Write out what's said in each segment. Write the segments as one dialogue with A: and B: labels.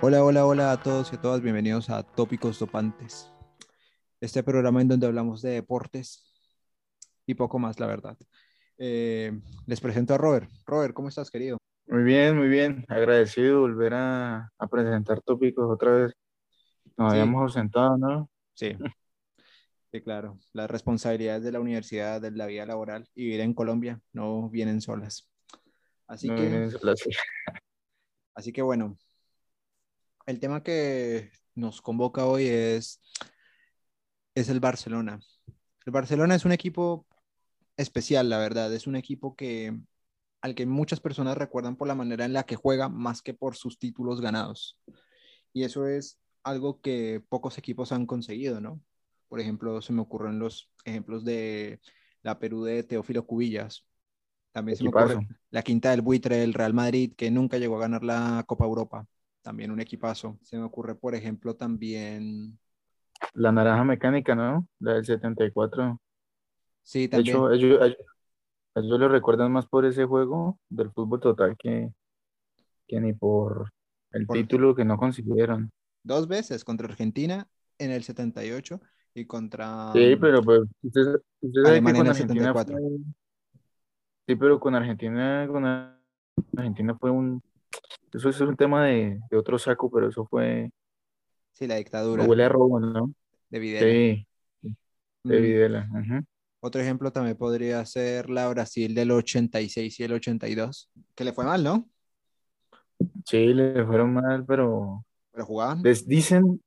A: Hola, hola, hola a todos y a todas, bienvenidos a Tópicos Topantes. Este programa en donde hablamos de deportes y poco más, la verdad. Eh, les presento a Robert. Robert, ¿cómo estás, querido?
B: Muy bien, muy bien. Agradecido de volver a, a presentar tópicos otra vez. Nos
A: Sí.
B: habíamos ausentado, ¿no?
A: Sí. Sí, claro. Las responsabilidades de la universidad, de la vida laboral y vivir en Colombia no vienen solas. Así
B: No
A: que,
B: vienen solas.
A: así que bueno, el tema que nos convoca hoy es, es el Barcelona. El Barcelona es un equipo especial, la verdad. Es un equipo que al que muchas personas recuerdan por la manera en la que juega más que por sus títulos ganados. Y eso es algo que pocos equipos han conseguido, ¿no? Por ejemplo, se me ocurren los ejemplos de la Perú de Teófilo Cubillas. También se me ocurre la quinta del buitre del Real Madrid, que nunca llegó a ganar la Copa Europa. También un equipazo. Se me ocurre, por ejemplo, también.
B: La naranja mecánica, ¿no? La del 74.
A: Sí,
B: De
A: también.
B: hecho, ellos, ellos, ellos lo recuerdan más por ese juego del fútbol total que, que ni por el
A: Por-
B: título que no consiguieron.
A: Dos veces contra Argentina en el 78 y contra.
B: Sí, pero pues usted, usted sabe que con
A: el
B: Argentina
A: 74.
B: fue... Sí, pero con Argentina, con Argentina fue un... Eso es un tema de, de otro saco, pero eso fue...
A: Sí, la dictadura
B: Huele a robo, ¿no?
A: de Videla.
B: Sí, de
A: Mm.
B: Videla.
A: Otro ejemplo también podría ser la Brasil del 86 y el 82, que le fue mal, ¿no?
B: Sí, le fueron mal, pero
A: Pero jugaban.
B: les dicen,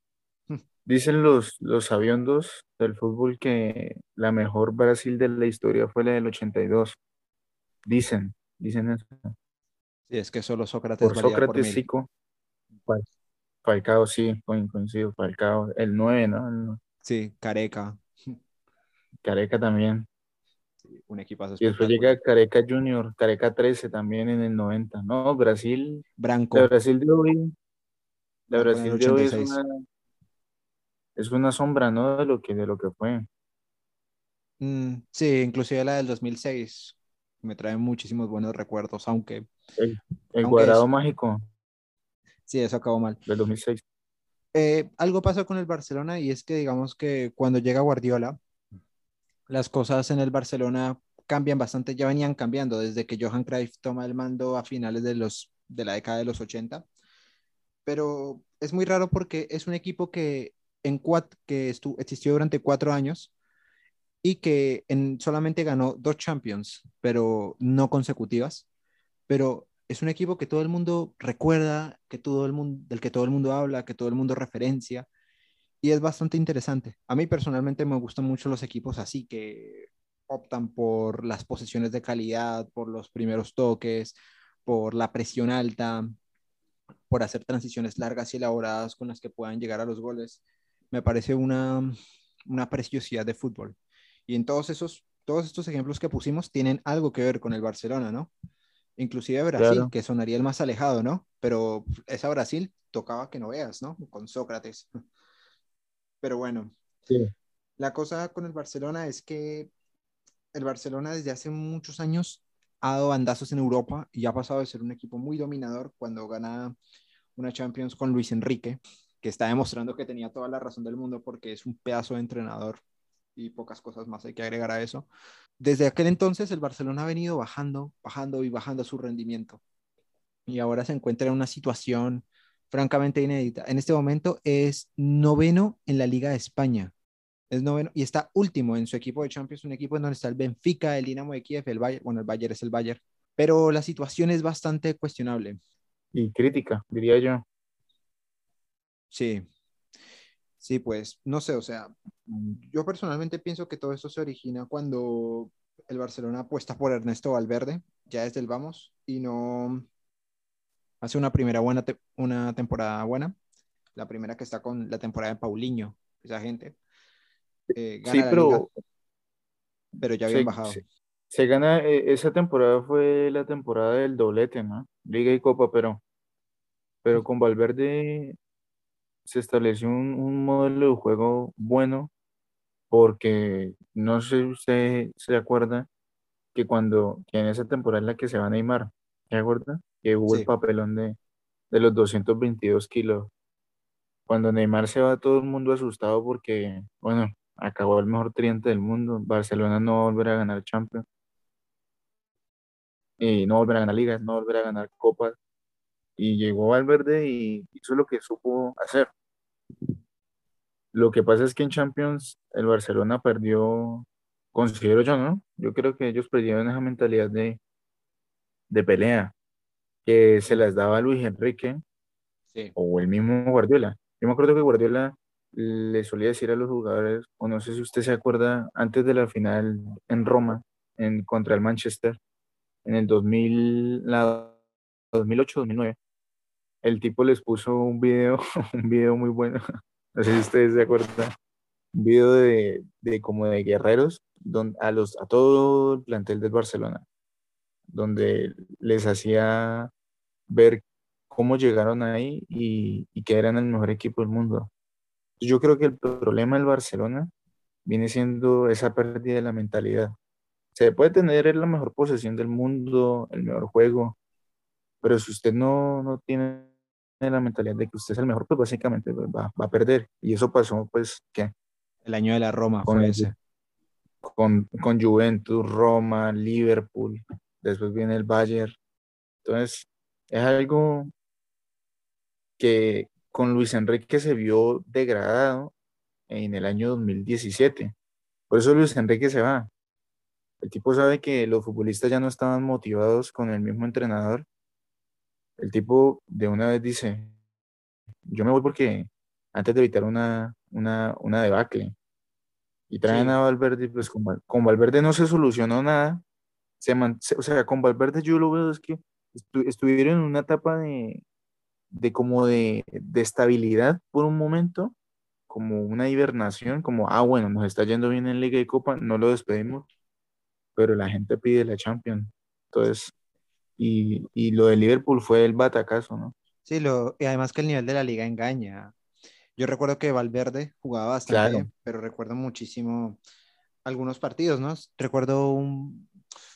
A: Mm.
B: dicen los, los sabiondos del fútbol que la mejor Brasil de la historia fue la del 82. Dicen, dicen eso.
A: Sí, es que solo Sócrates
B: Por
A: valía
B: Sócrates, Falcao, sí, coin- coincido, Falcao, el 9, ¿no?
A: Sí, Careca,
B: Careca también.
A: sí, un equipazo
B: Y después llega Careca Junior, Careca 13 también en el 90. No, Brasil,
A: Branco,
B: la Brasil de hoy, la Brasil de hoy es
A: 86.
B: una, es una sombra, ¿no? De lo que, de lo que fue.
A: Mm, sí, inclusive la del 2006 me trae muchísimos buenos recuerdos, aunque
B: El, el
A: Aunque
B: cuadrado mágico
A: sí, eso acabó mal.
B: del 2006.
A: Eh, algo pasó con el Barcelona y es que digamos que cuando llega Guardiola, las cosas en el Barcelona cambian bastante, ya venían cambiando desde que Johan Cruyff toma el mando a finales de, los, de la década de los 80, pero es muy raro porque es un equipo que, en que existió durante cuatro años y que en, solamente ganó dos Champions, pero no consecutivas, pero es un equipo que todo el mundo recuerda, que todo el mundo, del que todo el mundo habla, que todo el mundo referencia, y es bastante interesante. A mí personalmente me gustan mucho los equipos así, que optan por las posiciones de calidad, por los primeros toques, por la presión alta, por hacer transiciones largas y elaboradas con las que puedan llegar a los goles. Me parece una, una preciosidad de fútbol. Y en todos esos, todos estos ejemplos que pusimos tienen algo que ver con el Barcelona, ¿no? Inclusive Brasil,
B: Claro.
A: que sonaría el más alejado, ¿no? Pero esa Brasil tocaba que no veas, ¿no? Con Sócrates. Pero bueno,
B: Sí.
A: la cosa con el Barcelona es que el Barcelona desde hace muchos años ha dado bandazos en Europa y ha pasado de ser un equipo muy dominador cuando gana una Champions con Luis Enrique, que está demostrando que tenía toda la razón del mundo porque es un pedazo de entrenador y pocas cosas más hay que agregar a eso. Desde aquel entonces el Barcelona ha venido bajando, bajando y bajando su rendimiento. Y ahora se encuentra en una situación francamente inédita. En este momento es noveno en la Liga de España. Es noveno y está último en su equipo de Champions, un equipo en donde está el Benfica, el Dinamo de Kiev, el Bayern, bueno, el Bayern es el Bayern, pero la situación es bastante cuestionable.
B: Y crítica, diría yo.
A: Sí, sí, pues no sé, o sea, yo personalmente pienso que todo esto se origina cuando el Barcelona apuesta por Ernesto Valverde, ya desde el vamos, y no hace una primera buena, te- una temporada buena, la primera que está con la temporada de Paulinho, esa gente. eh, gana
B: Sí,
A: la
B: pero
A: liga, pero ya habían bajado.
B: se- se gana, eh, esa temporada fue la temporada del doblete, ¿no? Liga y Copa, pero, pero con Valverde se estableció un, un modelo de juego bueno, porque no sé si usted se acuerda que cuando, que en esa temporada en la que se va Neymar, ¿se acuerda? Que hubo
A: Sí.
B: el papelón de, de los 222 kilos. Cuando Neymar se va, todo el mundo asustado porque, bueno, acabó el mejor triente del mundo. Barcelona no volverá a ganar Champions. Y no volverá a ganar ligas, no volverá a ganar copas. Y llegó Valverde y hizo lo que supo hacer. Lo que pasa es que en Champions el Barcelona perdió, considero yo, ¿no? Yo creo que ellos perdieron esa mentalidad de, de pelea que se las daba Luis Enrique o el mismo Guardiola. Yo me acuerdo que Guardiola le solía decir a los jugadores, o no sé si usted se acuerda, antes de la final en Roma, en, contra el Manchester, en el 2000, la 2008-2009, el tipo les puso un video, un video muy bueno, no sé si ustedes se acuerdan, un video de, de como de guerreros don, a, los, a todo el plantel del Barcelona, donde les hacía ver cómo llegaron ahí y, y que eran el mejor equipo del mundo. Yo creo que el problema del Barcelona viene siendo esa pérdida de la mentalidad. Se puede tener la mejor posesión del mundo, el mejor juego, pero si usted no, no tiene la mentalidad de que usted es el mejor, pues básicamente pues, va, va, a perder. Y eso pasó, pues, ¿qué?
A: El año de la Roma
B: con, ese. Con, con Juventus, Roma, Liverpool, después viene el Bayern. Entonces, es algo que con Luis Enrique se vio degradado en el año 2017. Por eso Luis Enrique se va. El tipo sabe que los futbolistas ya no estaban motivados con el mismo entrenador. El tipo de una vez dice, yo me voy porque antes de evitar una, una, una debacle. Y traen sí. a Valverde, pues con, con, Valverde no se solucionó nada. Se man, o sea, con Valverde yo lo veo es que estu estuvieron en una etapa de, de como de, de, estabilidad por un momento, como una hibernación, como, ah, bueno, nos está yendo bien en Liga y Copa, no lo despedimos, pero la gente pide la Champions. Entonces, y, y lo de Liverpool fue el batacazo, ¿no?
A: Sí, lo, y además que el nivel de la liga engaña. Yo recuerdo que Valverde jugaba bastante, claro. pero recuerdo muchísimo algunos partidos, ¿no? Recuerdo un,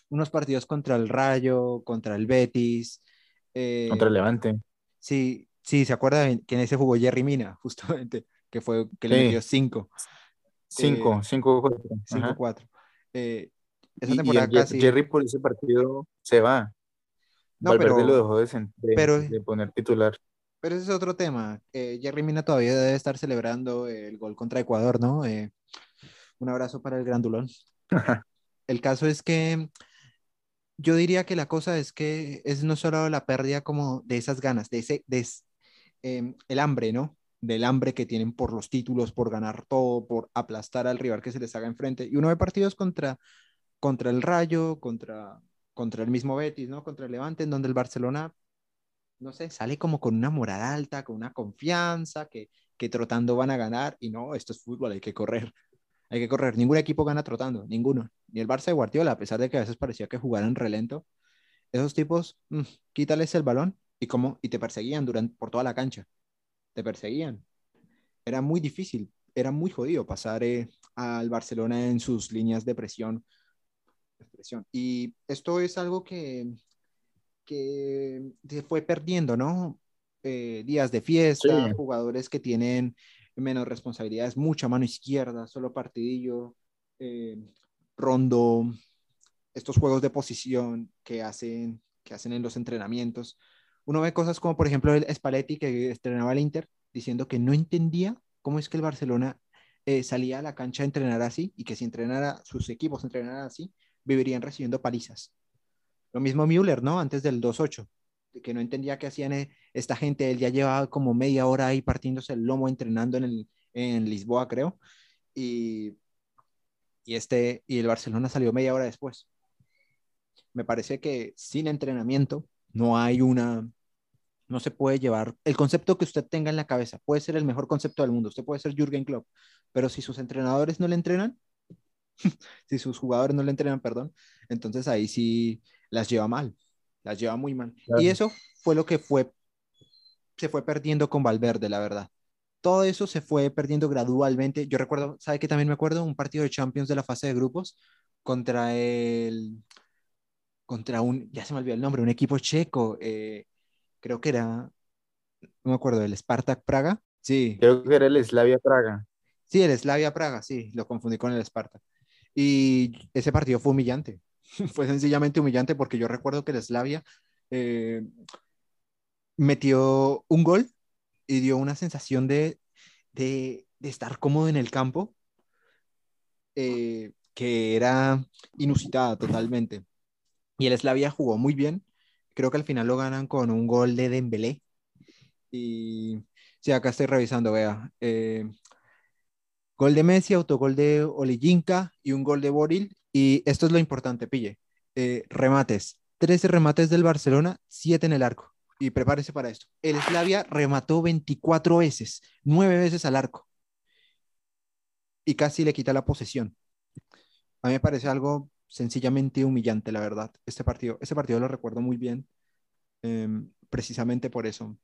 A: unos partidos contra el Rayo, contra el Betis.
B: Eh, contra el Levante.
A: Sí, sí, ¿se acuerda que en ese jugó Jerry Mina, justamente? Que fue que le metió cinco.
B: Cinco,
A: Eh,
B: cinco, cuatro.
A: cinco, cuatro. Eh, esa
B: Y, y
A: temporada
B: Ye-
A: casi.
B: Jerry por ese partido se va.
A: No,
B: Valverde
A: pero-
B: lo dejó de, de-
A: pero-
B: de poner titular.
A: Pero ese es otro tema. Eh, Jerry Mina todavía debe estar celebrando el gol contra Ecuador, ¿no? Eh, un abrazo para el grandulón. El caso es que yo diría que la cosa es que es no solo la pérdida como de esas ganas, de ese, de es- em, el hambre, ¿no? Del hambre que tienen por los títulos, por ganar todo, por aplastar al rival que se les haga enfrente. Y uno ve partidos contra, contra el Rayo, contra, contra el mismo Betis, ¿no? Contra el Levante, en donde el Barcelona, no sé, sale como con una moral alta, con una confianza, que, que trotando van a ganar. Y no, esto es fútbol, hay que correr. Hay que correr. Ningún equipo gana trotando, ninguno. Ni el Barça de Guardiola, a pesar de que a veces parecía que jugaran relento. Esos tipos, mm, quítales el balón y, como, y te perseguían durante, por toda la cancha. Te perseguían. Era muy difícil, era muy jodido pasar eh, al Barcelona en sus líneas de presión. De presión. Y esto es algo que, que se fue perdiendo, ¿no? Eh, días de fiesta,
B: Sí.
A: jugadores que tienen menos responsabilidades, mucha mano izquierda, solo partidillo, eh, rondo, estos juegos de posición que hacen, que hacen en los entrenamientos. Uno ve cosas como, por ejemplo, el Spalletti que estrenaba el Inter, diciendo que no entendía cómo es que el Barcelona eh, salía a la cancha a entrenar así y que si entrenara, sus equipos entrenaran así, vivirían recibiendo palizas. Lo mismo Müller, ¿no? Antes del 2-8, que no entendía qué hacían eh, esta gente. Él ya llevaba como media hora ahí partiéndose el lomo entrenando en, el, en Lisboa, creo. Y, y, este, y el Barcelona salió media hora después. Me parece que sin entrenamiento no hay una, no se puede llevar el concepto que usted tenga en la cabeza. Puede ser el mejor concepto del mundo. Usted puede ser Jürgen Klopp, pero si sus entrenadores no le entrenan, si sus jugadores no le entrenan, perdón, entonces ahí sí las lleva mal, las lleva muy mal.
B: Claro.
A: Y eso fue lo que fue, se fue perdiendo con Valverde, la verdad. Todo eso se fue perdiendo gradualmente. Yo recuerdo, ¿sabe que también me acuerdo? Un partido de Champions de la fase de grupos contra el, contra un, ya se me olvidó el nombre, un equipo checo, eh, creo que era, no me acuerdo, el Spartak Praga. Sí,
B: Creo que era el Slavia Praga.
A: sí, el Slavia Praga, sí, lo confundí con el Spartak. Y ese partido fue humillante. Fue sencillamente humillante porque yo recuerdo que el Slavia eh, metió un gol y dio una sensación de, de, estar cómodo en el campo eh, que era inusitada totalmente. Y el Slavia jugó muy bien. Creo que al final lo ganan con un gol de Dembélé. Y sí, acá estoy revisando, vea. eh, gol de Messi, autogol de Olejinka y un gol de Boril. Y esto es lo importante, pille. Eh, remates. 13 remates del Barcelona, 7 en el arco. Y prepárese para esto. El Slavia remató 24 veces, 9 veces al arco. Y casi le quita la posesión. A mí me parece algo sencillamente humillante, la verdad. Este partido, este partido lo recuerdo muy bien, em, precisamente por eso,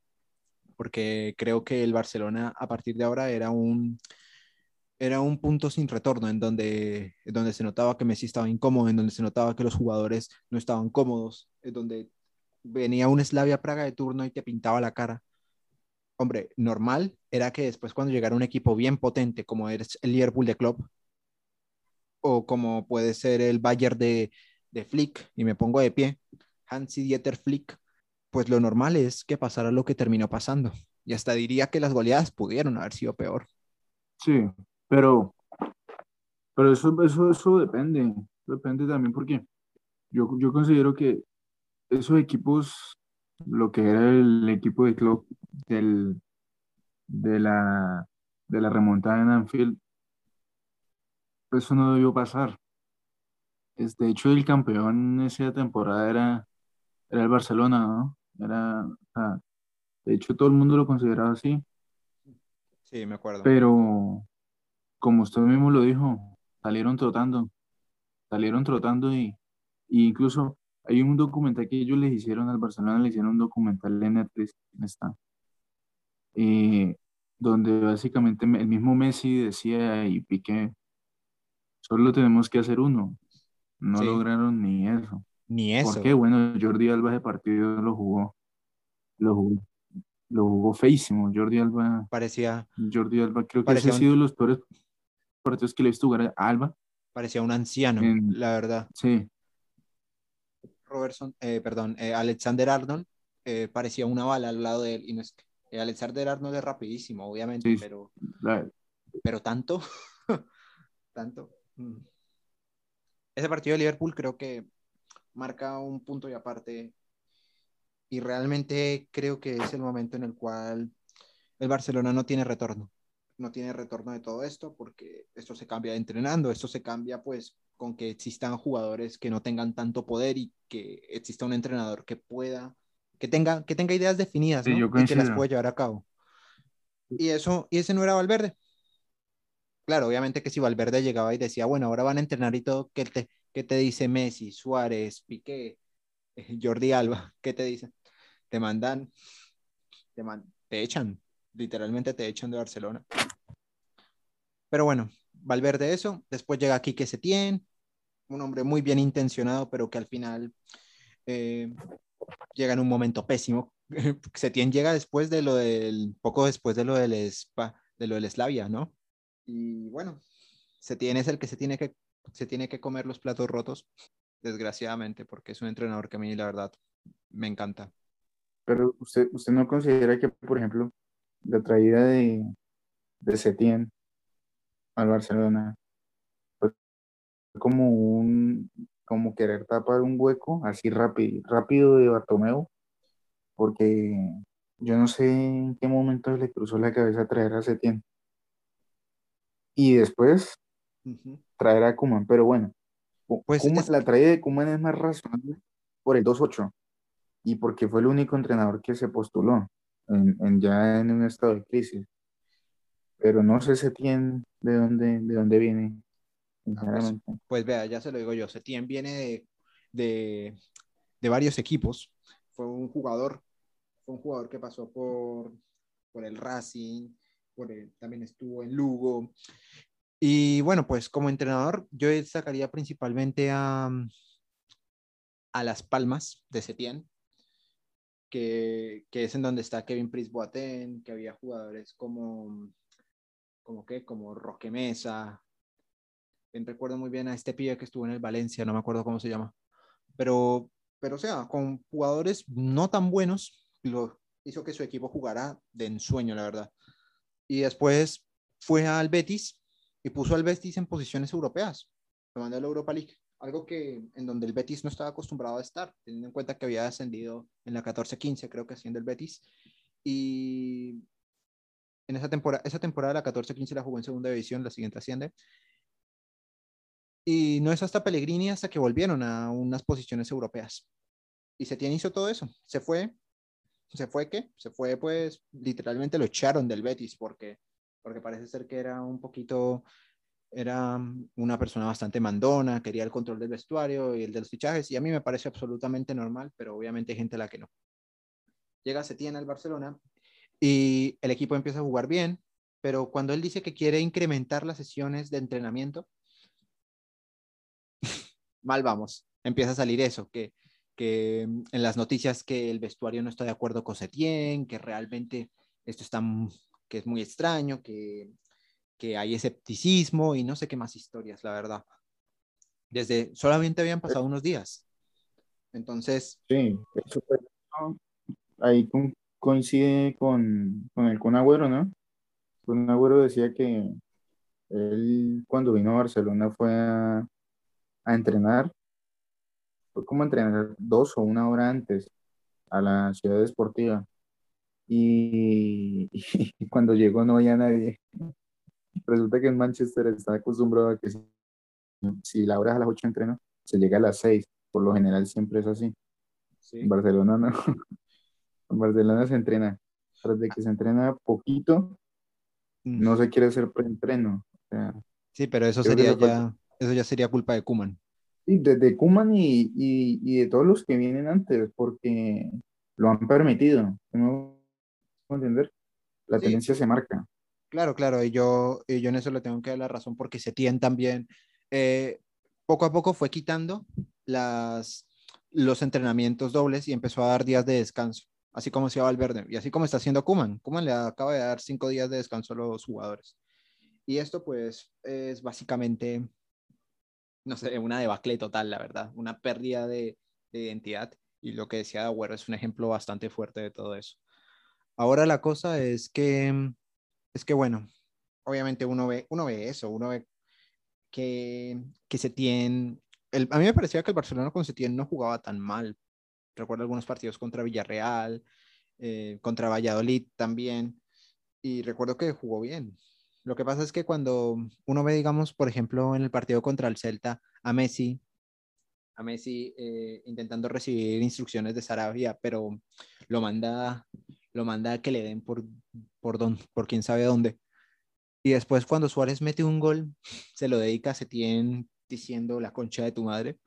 A: porque creo que el Barcelona a partir de ahora era un, era un punto sin retorno, en donde, en donde se notaba que Messi estaba incómodo, en donde se notaba que los jugadores no estaban cómodos, en donde venía un Slavia Praga de turno y te pintaba la cara. Hombre, normal era que después cuando llegara un equipo bien potente como es el Liverpool de Klopp, o como puede ser el Bayern de, de Flick, y me pongo de pie, Hansi Dieter Flick, pues lo normal es que pasara lo que terminó pasando. Y hasta diría que las goleadas pudieron haber sido peor.
B: Sí, pero, pero eso, eso, eso depende. Depende también porque yo, yo considero que esos equipos, lo que era el equipo de club del, de la, de la remontada en Anfield, eso no debió pasar. Es, de hecho, el campeón en esa temporada era, era el Barcelona, ¿no? Era, o sea, de hecho, todo el mundo lo consideraba así,
A: Sí, me acuerdo.
B: pero como usted mismo lo dijo, salieron trotando, salieron trotando y, y incluso hay un documental que ellos les hicieron al Barcelona, le hicieron un documental en Netflix, está, eh, donde básicamente el mismo Messi decía y Piqué, solo tenemos que hacer uno, no
A: Sí.
B: lograron ni eso.
A: Ni
B: ¿Por
A: eso.
B: qué? Bueno, Jordi Alba ese partido lo jugó, lo jugó, lo jugó feísimo, Jordi Alba,
A: Parecía,
B: Jordi Alba, creo que ese ha sido los peores partidos que le he visto jugar a Alba,
A: parecía un anciano,
B: En-
A: la verdad.
B: sí,
A: Robertson, eh, perdón, eh, Alexander Arnold eh, parecía una bala al lado de él. Y no es eh, Alexander Arnold es rapidísimo, obviamente,
B: Sí.
A: pero,
B: la-
A: pero tanto, tanto. mm. Ese partido de Liverpool creo que marca un punto y aparte. Y realmente creo que es el momento en el cual el Barcelona no tiene retorno. No tiene retorno de todo esto porque esto se cambia entrenando, esto se cambia pues con que existan jugadores que no tengan tanto poder y que exista un entrenador que pueda, que tenga, que tenga ideas definidas,
B: Sí,
A: ¿no?
B: yo
A: Y que las pueda llevar a cabo. Y eso, y ese no era Valverde. Claro, obviamente que si Valverde llegaba y decía, bueno, ahora van a entrenar y todo, ¿qué te, qué te dice Messi, Suárez, Piqué, eh, Jordi Alba? ¿Qué te dicen? Te mandan, te, man- te echan, literalmente te echan de Barcelona. Pero bueno, Valverde eso, después llega Quique Setién, un hombre muy bien intencionado, pero que al final eh, llega en un momento pésimo. Setién llega después de lo del, poco después de lo del, Spa, de lo del Slavia, ¿no? Y bueno, Setién es el que se tiene que, se tiene que comer los platos rotos, desgraciadamente, porque es un entrenador que a mí, la verdad, me encanta.
B: Pero usted, usted no considera que, por ejemplo, la traída de, de Setién al Barcelona fue como un, como querer tapar un hueco así rápido, rápido de Bartomeu, porque yo no sé en qué momento le cruzó la cabeza traer a Setién. Y después traer a Koeman, pero bueno,
A: Pues
B: Koeman-
A: es-
B: la traída de Koeman es más razonable por el 2-8 y porque fue el único entrenador que se postuló en, en- ya en un estado de crisis. Pero no sé Setién de dónde, de dónde viene, sinceramente.
A: Pues vea, ya se lo digo yo, Setién viene de, de, de varios equipos. Fue un jugador, fue un jugador que pasó por, por el Racing, por el- también estuvo en Lugo. Y bueno, pues como entrenador, yo destacaría principalmente a, a Las Palmas de Setién. que, que es en donde está Kevin Prince Boateng, que había jugadores como, como, ¿qué? como Roque Mesa. Recuerdo muy bien a este pibe que estuvo en el Valencia, no me acuerdo cómo se llama. Pero, pero o sea, con jugadores no tan buenos, lo hizo que su equipo jugara de ensueño, la verdad. Y después fue al Betis y puso al Betis en posiciones europeas, tomando la Europa League algo que en donde el Betis no estaba acostumbrado a estar, teniendo en cuenta que había descendido en la 14-15, creo que siendo el Betis, y en esa temporada, esa temporada la 14-15 la jugó en segunda división, la siguiente asciende, y no es hasta Pellegrini hasta que volvieron a unas posiciones europeas. Y Setién hizo todo eso, se fue, se fue qué, se fue pues literalmente lo echaron del Betis porque porque parece ser que era un poquito era una persona bastante mandona, quería el control del vestuario y el de los fichajes, y a mí me parece absolutamente normal, pero obviamente hay gente a la que no. Llega Setién al Barcelona y el equipo empieza a jugar bien, pero cuando él dice que quiere incrementar las sesiones de entrenamiento, mal vamos, empieza a salir eso, que, que en las noticias que el vestuario no está de acuerdo con Setién, que realmente esto está, que es muy extraño, que que hay escepticismo y no sé qué más historias, la verdad. Desde solamente habían pasado unos días. Entonces.
B: Sí, eso ahí coincide con, con el Kun Agüero, ¿no? Kun Agüero decía que él cuando vino a Barcelona fue a, a entrenar, fue como entrenar dos o una hora antes a la ciudad deportiva. Y, y, cuando llegó no había nadie. Resulta que en Manchester está acostumbrado a que si, la hora es a las 8 entreno, se llega a las 6. Por lo general siempre es así. En Barcelona no. en Barcelona se entrena. Tras de que se entrena poquito, mm. no se quiere hacer preentreno. O
A: sí, pero eso sería ya, eso ya sería culpa de Kuman.
B: Sí, de, Kuman y, y, de todos los que vienen antes, porque lo han permitido. ¿No puedo entender? La tendencia se marca.
A: Claro, claro, y yo, y yo en eso le tengo que dar la razón porque Setién también eh, poco a poco fue quitando las, los entrenamientos dobles y empezó a dar días de descanso, así como hacía Valverde y así como está haciendo Kuman. Kuman le acaba de dar cinco días de descanso a los jugadores. Y esto pues es básicamente, no sé, una debacle total, la verdad, una pérdida de, de identidad y lo que decía Agüero es un ejemplo bastante fuerte de todo eso. Ahora la cosa es que es que bueno, obviamente uno ve, uno ve eso, uno ve que, que Setién, el, a mí me parecía que el Barcelona con Setién no jugaba tan mal. Recuerdo algunos partidos contra Villarreal, eh, contra Valladolid también, y recuerdo que jugó bien. Lo que pasa es que cuando uno ve, digamos, por ejemplo, en el partido contra el Celta, a Messi, a Messi eh, intentando recibir instrucciones de Sarabia, pero lo manda, lo manda a que le den por, por, don, por quién sabe dónde. Y después cuando Suárez mete un gol, se lo dedica a Setién diciendo la concha de tu madre,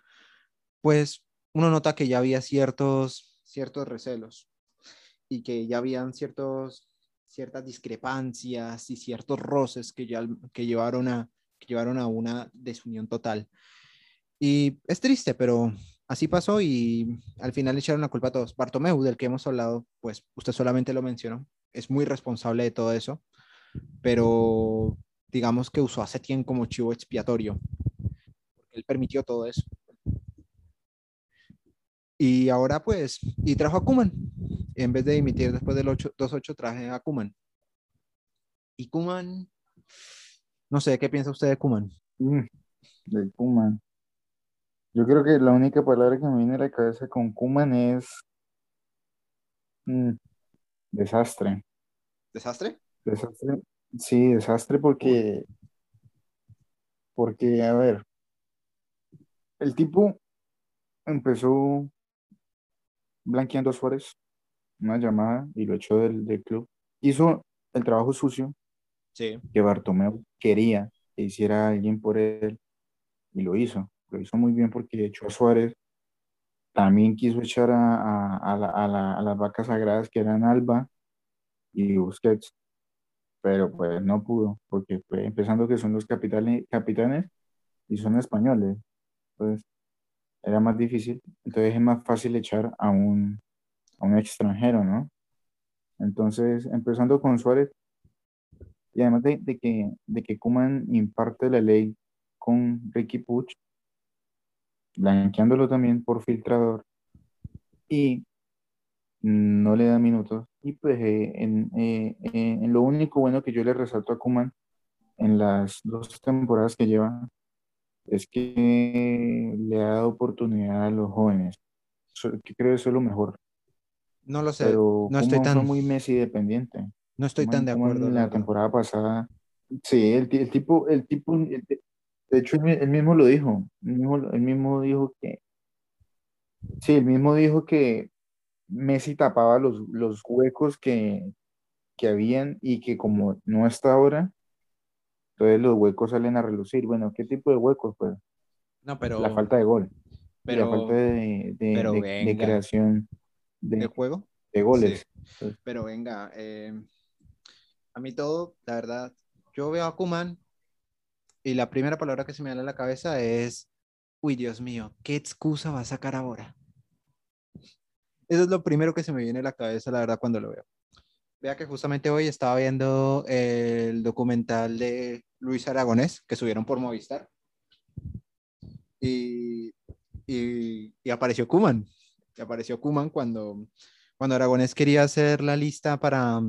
A: pues uno nota que ya había ciertos, ciertos recelos y que ya habían ciertos, ciertas discrepancias y ciertos roces que, ya, que, llevaron a, que llevaron a una desunión total. Y es triste, pero así pasó y al final le echaron la culpa a todos. Bartomeu, del que hemos hablado, pues usted solamente lo mencionó, es muy responsable de todo eso, pero digamos que usó a Setien como chivo expiatorio, él permitió todo eso. Y ahora pues, y trajo a Kuman, en vez de dimitir después del 2-8, traje a Kuman. Y Kuman, no sé, ¿qué piensa usted de Kuman?
B: Mm, de Kuman. Yo creo que la única palabra que me viene a la cabeza con Kuman es mm, desastre.
A: ¿Desastre?
B: Desastre. Sí, desastre porque, porque, a ver, el tipo empezó blanqueando a Suárez, una llamada, y lo echó del, del club. Hizo el trabajo sucio
A: sí.
B: que Bartomeu quería que hiciera alguien por él, y lo hizo lo hizo muy bien porque echó a Suárez, también quiso echar a, a, las vacas sagradas que eran Alba y Busquets, pero pues no pudo, porque fue empezando que son los capitanes, capitanes y son españoles, era más difícil, entonces es más fácil echar a un, a un extranjero, ¿no? Entonces, empezando con Suárez, y además de, de que, de que Kuman imparte la ley con Ricky Puch, blanqueándolo también por filtrador, y no le da minutos. Y pues eh, en, eh, eh, en, lo único bueno que yo le resalto a Kuman en las dos temporadas que lleva es que le ha dado oportunidad a los jóvenes. que creo que eso es lo mejor.
A: No lo sé. Pero no estoy tan
B: muy Messi dependiente.
A: No estoy tan de acuerdo.
B: En la temporada pasada, sí, el, el tipo, el tipo, de hecho, él, mismo lo dijo. Él mismo, mismo dijo que, sí, él mismo dijo que Messi tapaba los, los huecos que, que habían y que como no está ahora, entonces los huecos salen a relucir. Bueno, ¿qué tipo de huecos? Pues
A: no, pero,
B: la falta de gol. Pero, la falta de, de, creación
A: de, juego.
B: De goles.
A: Pero venga, eh, a mí todo, la verdad, yo veo a Kuman y la primera palabra que se me da a la cabeza es, uy, Dios mío, ¿qué excusa va a sacar ahora? Eso es lo primero que se me viene a la cabeza, la verdad, cuando lo veo. Vea que justamente hoy estaba viendo el documental de Luis Aragonés que subieron por Movistar. Y, y, apareció Kuman. Apareció Kuman cuando, cuando Aragonés quería hacer la lista para,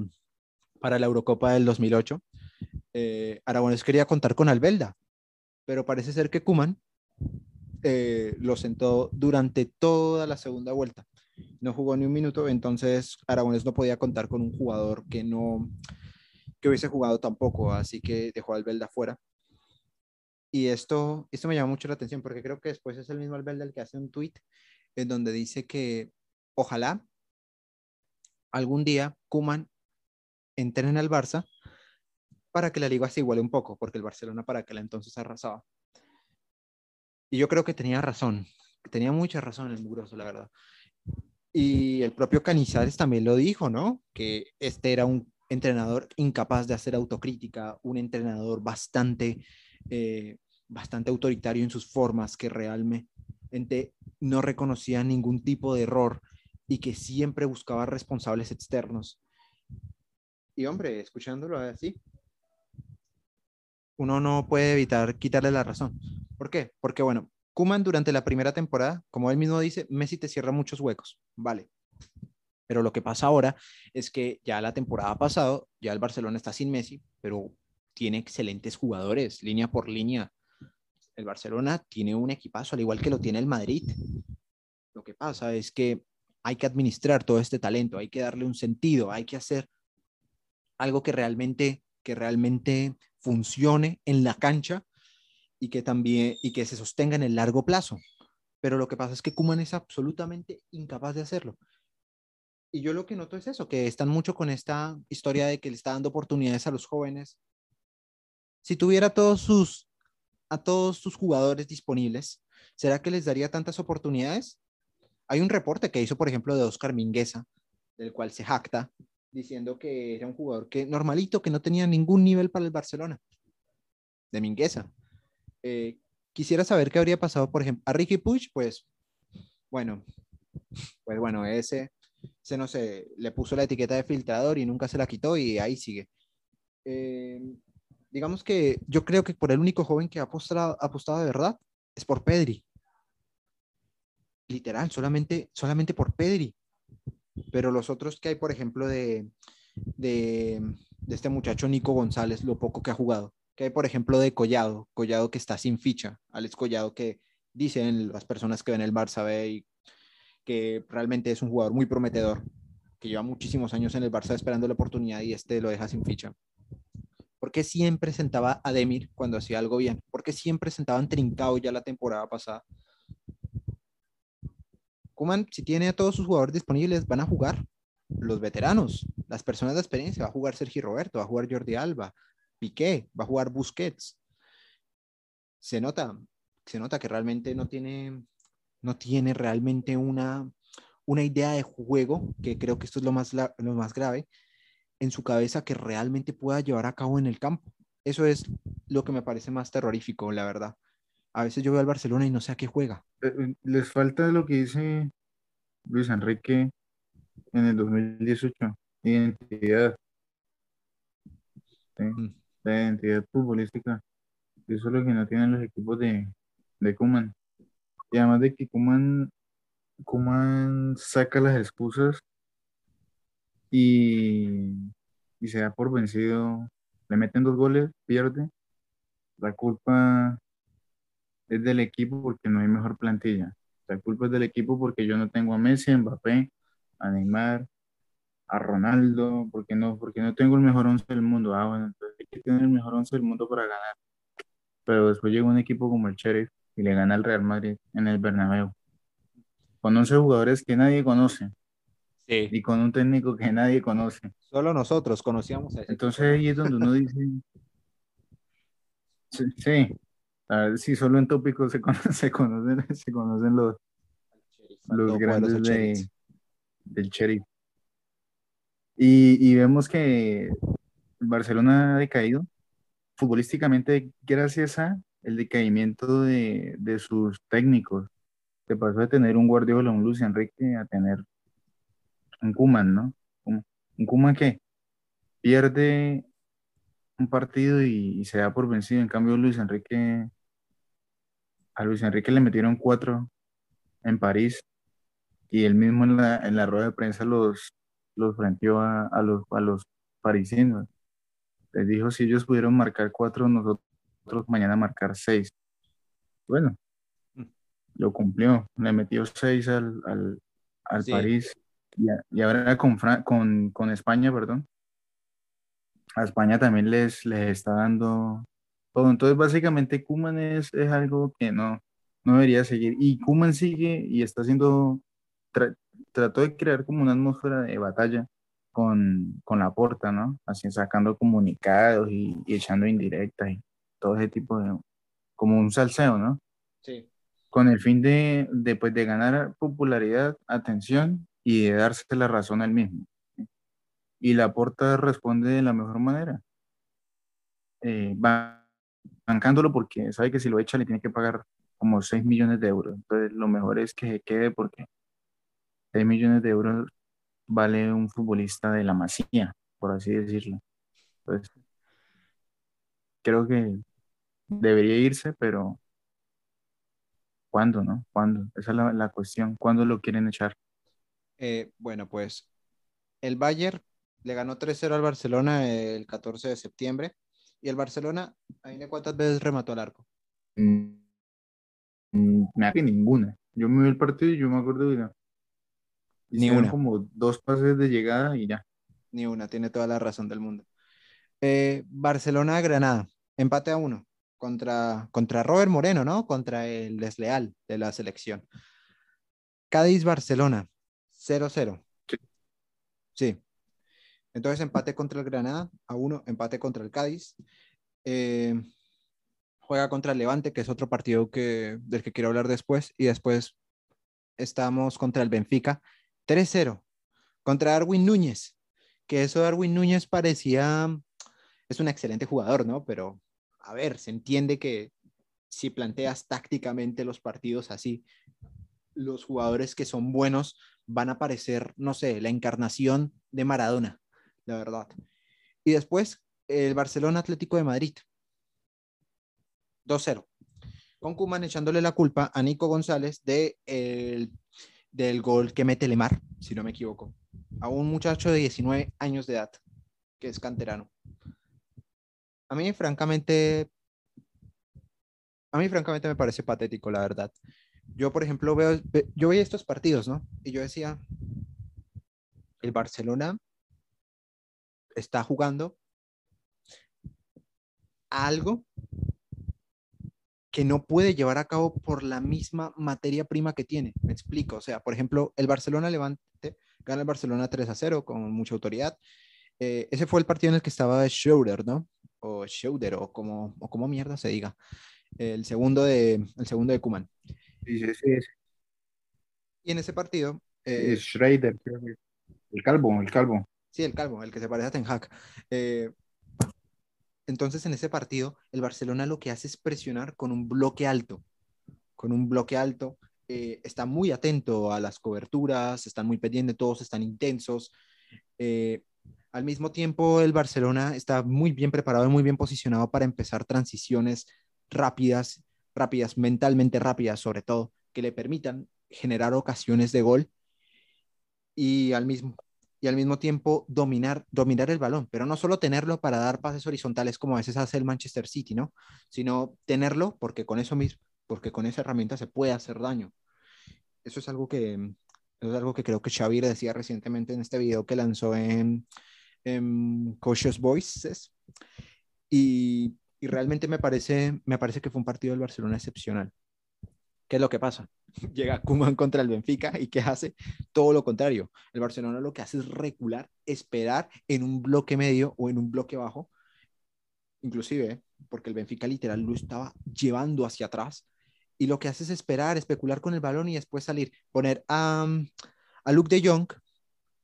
A: para la Eurocopa del 2008. Eh, Aragonés quería contar con Albelda, pero parece ser que Kuman eh, lo sentó durante toda la segunda vuelta no jugó ni un minuto, entonces Aragones no podía contar con un jugador que no que hubiese jugado tampoco, así que dejó a Albelda fuera. Y esto, esto me llama mucho la atención porque creo que después es el mismo Albelda el que hace un tweet en donde dice que ojalá algún día Kuman entre en el Barça para que la liga se iguale un poco, porque el Barcelona para aquel entonces arrasaba. Y yo creo que tenía razón, tenía mucha razón el mugroso, la verdad. Y el propio Canizares también lo dijo, ¿no? Que este era un entrenador incapaz de hacer autocrítica, un entrenador bastante, eh, bastante autoritario en sus formas, que realmente no reconocía ningún tipo de error y que siempre buscaba responsables externos. Y hombre, escuchándolo así, uno no puede evitar quitarle la razón. ¿Por qué? Porque, bueno, Kuman durante la primera temporada, como él mismo dice, Messi te cierra muchos huecos, vale. Pero lo que pasa ahora es que ya la temporada pasado, ya el Barcelona está sin Messi, pero tiene excelentes jugadores, línea por línea. El Barcelona tiene un equipazo, al igual que lo tiene el Madrid. Lo que pasa es que hay que administrar todo este talento, hay que darle un sentido, hay que hacer algo que realmente, que realmente funcione en la cancha y que también y que se sostenga en el largo plazo. Pero lo que pasa es que Kuman es absolutamente incapaz de hacerlo. Y yo lo que noto es eso, que están mucho con esta historia de que le está dando oportunidades a los jóvenes. Si tuviera todos sus a todos sus jugadores disponibles, ¿será que les daría tantas oportunidades? Hay un reporte que hizo, por ejemplo, de Oscar Mingueza, del cual se jacta, diciendo que era un jugador que normalito, que no tenía ningún nivel para el Barcelona, de Mingueza. Eh, quisiera saber qué habría pasado, por ejemplo, a Ricky Puch, pues, bueno, pues bueno, ese, se no sé, le puso la etiqueta de filtrador y nunca se la quitó y ahí sigue. Eh, digamos que yo creo que por el único joven que ha apostado, apostado de verdad es por Pedri. Literal, solamente, solamente por Pedri. Pero los otros que hay, por ejemplo, de, de, este muchacho Nico González, lo poco que ha jugado que hay, por ejemplo, de Collado, Collado que está sin ficha, Alex Collado que dicen las personas que ven el Barça B y que realmente es un jugador muy prometedor, que lleva muchísimos años en el Barça esperando la oportunidad y este lo deja sin ficha. ¿Por qué siempre sentaba a Demir cuando hacía algo bien? ¿Por qué siempre sentaban Trincao ya la temporada pasada? Kuman, si tiene a todos sus jugadores disponibles, van a jugar los veteranos, las personas de experiencia. Va a jugar Sergio Roberto, va a jugar Jordi Alba, Piqué, va a jugar Busquets. Se nota, se nota que realmente no tiene, no tiene realmente una, una idea de juego, que creo que esto es lo más, lo más grave, en su cabeza que realmente pueda llevar a cabo en el campo. Eso es lo que me parece más terrorífico, la verdad. A veces yo veo al Barcelona y no sé a qué juega.
B: Eh, eh, les falta lo que dice Luis Enrique, en el 2018. Identidad. Sí,
A: Mm.
B: la identidad futbolística. Eso es lo que no tienen los equipos de, de Koeman. Y además de que Koeman, Koeman saca las excusas y, y se da por vencido. Le meten dos goles, pierde. La culpa es del equipo porque no hay mejor plantilla. La culpa es del equipo porque yo no tengo a Messi, a Mbappé, a Neymar, a Ronaldo, porque no, porque no tengo el mejor once del mundo. Ah, bueno, entonces hay que tener el mejor once del mundo para ganar. Pero después llega un equipo como el Sheriff y le gana al Real Madrid en el Bernabéu. Con 11 jugadores que nadie conoce
A: Sí.
B: y con un técnico que nadie conoce.
A: Solo nosotros conocíamos a ese
B: Entonces ahí es donde uno dice, sí, sí, a ver, sí, solo en tópicos se conocen, se conocen, se conocen los, los grandes de, del Sheriff. Y, y vemos que el Barcelona ha decaído futbolísticamente gracias a el decaimiento de, de sus técnicos. Se pasó de tener un Guardiola, un Luis Enrique, a tener un Koeman, ¿no? Un, Koeman que pierde un partido y, y se da por vencido. En cambio, Luis Enrique, a Luis Enrique le metieron cuatro en París y él mismo en la, en la rueda de prensa los, los frenteó a, a los, a los parisinos. Les dijo, si ellos pudieron marcar cuatro, nosotros mañana marcar seis. Bueno,
A: Mm.
B: lo cumplió. Le metió seis al, al, al
A: Sí.
B: París. Y, ahora con, Fran- con, con España, perdón. A España también les, les está dando todo. Entonces, básicamente, Koeman es, es algo que no, no debería seguir. Y Koeman sigue y está haciendo, tra- trató de crear como una atmósfera de batalla con, con la porta, ¿no? Así sacando comunicados y, y echando indirectas y todo ese tipo de, como un salseo, ¿no?
A: Sí.
B: Con el fin de, de, pues, de ganar popularidad, atención y de darse la razón al mismo. Y la porta responde de la mejor manera, eh, ba- bancándolo porque sabe que si lo echa le tiene que pagar como 6 millones de euros. Entonces, lo mejor es que se quede porque 6 millones de euros vale un futbolista de la masía, por así decirlo. Entonces, creo que debería irse, pero ¿cuándo, no? ¿Cuándo? Esa es la, la cuestión. ¿Cuándo lo quieren echar?
A: Eh, bueno, pues el Bayern le ganó 3-0 al Barcelona el 14 de septiembre y el Barcelona, ¿ahí cuántas veces remató al arco?
B: Mm, me hace ninguna. Yo me vi el partido y yo me acuerdo de
A: Ni
B: hicieron
A: una.
B: como dos pases de llegada y ya.
A: Ni una, tiene toda la razón del mundo. Eh, Barcelona-Granada, empate a uno contra, contra Robert Moreno, ¿no? Contra el desleal de la selección. Cádiz-Barcelona, 0-0.
B: Sí.
A: Sí. Entonces empate contra el Granada a uno, empate contra el Cádiz. Eh, juega contra el Levante, que es otro partido que, del que quiero hablar después. Y después estamos contra el Benfica, 3-0. Contra Darwin Núñez, que eso Darwin Núñez parecía, es un excelente jugador, ¿no? Pero, a ver, se entiende que si planteas tácticamente los partidos así, los jugadores que son buenos van a parecer, no sé, la encarnación de Maradona, la verdad. Y después, el Barcelona Atlético de Madrid. 2-0. Con Kuman echándole la culpa a Nico González de el, del gol que mete Lemar, si no me equivoco. A un muchacho de 19 años de edad, que es canterano. A mí, francamente, a mí, francamente, me parece patético, la verdad. Yo, por ejemplo, veo, ve- yo veía estos partidos, ¿no? Y yo decía, el Barcelona está jugando algo que no puede llevar a cabo por la misma materia prima que tiene. Me explico. O sea, por ejemplo, el Barcelona Levante gana el Barcelona 3 a 0 con mucha autoridad. Eh, ese fue el partido en el que estaba Schroeder, ¿no? O Schroeder, o como, o como mierda se diga. El segundo de, el segundo de Kuman.
B: Sí, sí, sí,
A: Y en ese partido, eh,
B: es Schrader, el calvo, el calvo.
A: Sí, el calvo, el que se parece a Ten Hag. Eh, entonces, en ese partido, el Barcelona lo que hace es presionar con un bloque alto, con un bloque alto, eh, está muy atento a las coberturas, están muy pendientes, todos están intensos. Eh, al mismo tiempo, el Barcelona está muy bien preparado y muy bien posicionado para empezar transiciones rápidas, rápidas, mentalmente rápidas sobre todo, que le permitan generar ocasiones de gol y al mismo, y al mismo tiempo dominar, dominar el balón, pero no solo tenerlo para dar pases horizontales como a veces hace el Manchester City, ¿no? Sino tenerlo porque con eso mismo, porque con esa herramienta se puede hacer daño. Eso es algo que, es algo que creo que Xavi decía recientemente en este video que lanzó en, en Cautious Voices. Y, y, realmente me parece, me parece que fue un partido del Barcelona excepcional. ¿Qué es lo que pasa? Llega Kuman contra el Benfica y ¿qué hace? Todo lo contrario. El Barcelona lo que hace es recular, esperar en un bloque medio o en un bloque bajo, inclusive porque el Benfica literal lo estaba llevando hacia atrás y lo que hace es esperar, especular con el balón y después salir, poner a, a Luke de Jong,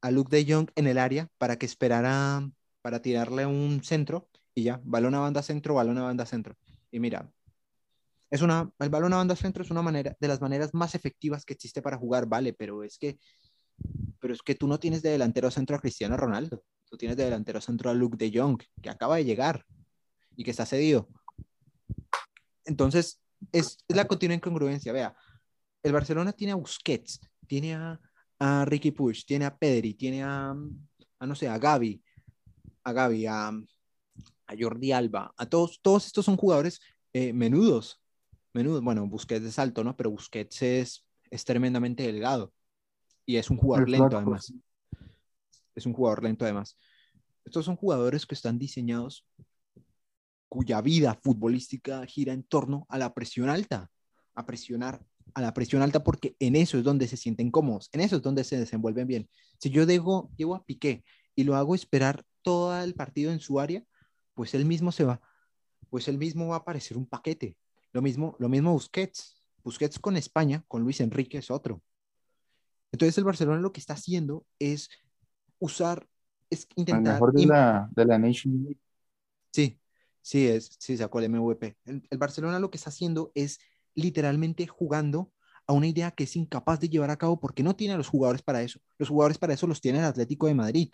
A: a Luke de Jong en el área para que esperara para tirarle un centro y ya, balón a banda centro, balón a banda centro. Y mira, es una, el balón a banda centro es una manera, de las maneras más efectivas que existe para jugar, vale, pero es que, pero es que tú no tienes de delantero centro a Cristiano Ronaldo, tú tienes de delantero centro a Luke de Jong, que acaba de llegar y que está cedido. Entonces, es, la continua incongruencia. Vea, el Barcelona tiene a Busquets, tiene a, a Ricky Puig, tiene a Pedri, tiene a, a, no sé, a Gaby, a Gaby, a, a Jordi Alba, a todos, todos estos son jugadores eh, menudos, menudos. Bueno, Busquets es alto, ¿no? Pero Busquets es, es tremendamente delgado y es un jugador lento además. Es un jugador lento además. Estos son jugadores que están diseñados cuya vida futbolística gira en torno a la presión alta, a presionar a la presión alta porque en eso es donde se sienten cómodos, en eso es donde se desenvuelven bien. Si yo dejo, llevo a Piqué y lo hago esperar todo el partido en su área, pues él mismo se va, pues él mismo va a parecer un paquete. Lo mismo, lo mismo Busquets. Busquets con España, con Luis Enrique es otro. Entonces el Barcelona lo que está haciendo es usar, es intentar...
B: mejor de la, de la Nation League.
A: Sí, Sí, es, sí sacó el MVP. El, Barcelona lo que está haciendo es literalmente jugando a una idea que es incapaz de llevar a cabo porque no tiene a los jugadores para eso. Los jugadores para eso los tiene el Atlético de Madrid,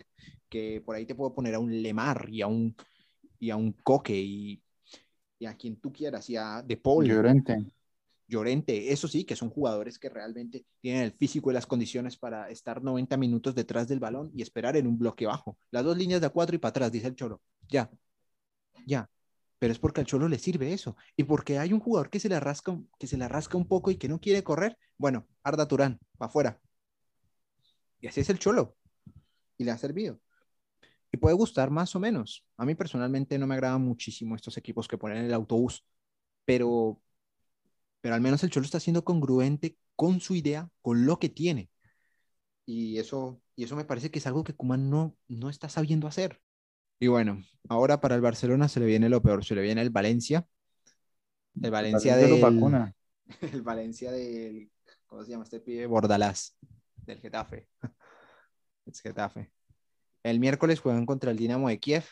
A: que por ahí te puedo poner a un Lemar y a un, y a un Coque y, y a quien tú quieras, y a De Paul.
B: Llorente.
A: Llorente, eso sí, que son jugadores que realmente tienen el físico y las condiciones para estar 90 minutos detrás del balón y esperar en un bloque bajo. Las dos líneas de a cuatro y para atrás, dice el Cholo. Ya, ya pero es porque al Cholo le sirve eso. Y porque hay un jugador que se le rasca, que se le rasca un poco y que no quiere correr, bueno, Arda Turán, para afuera. Y así es el Cholo. Y le ha servido. Y puede gustar más o menos. A mí personalmente no me agradan muchísimo estos equipos que ponen el autobús, pero, pero al menos el Cholo está siendo congruente con su idea, con lo que tiene. Y eso, y eso me parece que es algo que Kuman no, no está sabiendo hacer. Y bueno, ahora para el Barcelona se le viene lo peor, se le viene el Valencia. El Valencia del... El Valencia del... ¿Cómo se llama este pibe? Bordalás, del Getafe. Es Getafe. El miércoles juegan contra el Dinamo de Kiev.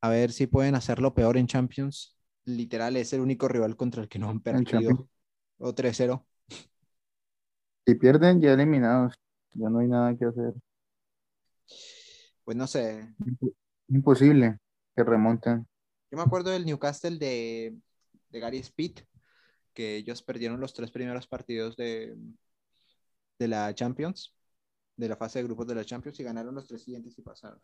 A: A ver si pueden hacerlo peor en Champions. Literal, es el único rival contra el que no han perdido. O 3-0.
B: Si pierden, ya eliminados. Ya no hay nada que hacer.
A: Pues no sé.
B: Imposible que remonten.
A: Yo me acuerdo del Newcastle de, de Gary Speed, que ellos perdieron los tres primeros partidos de, de la Champions, de la fase de grupos de la Champions, y ganaron los tres siguientes y pasaron.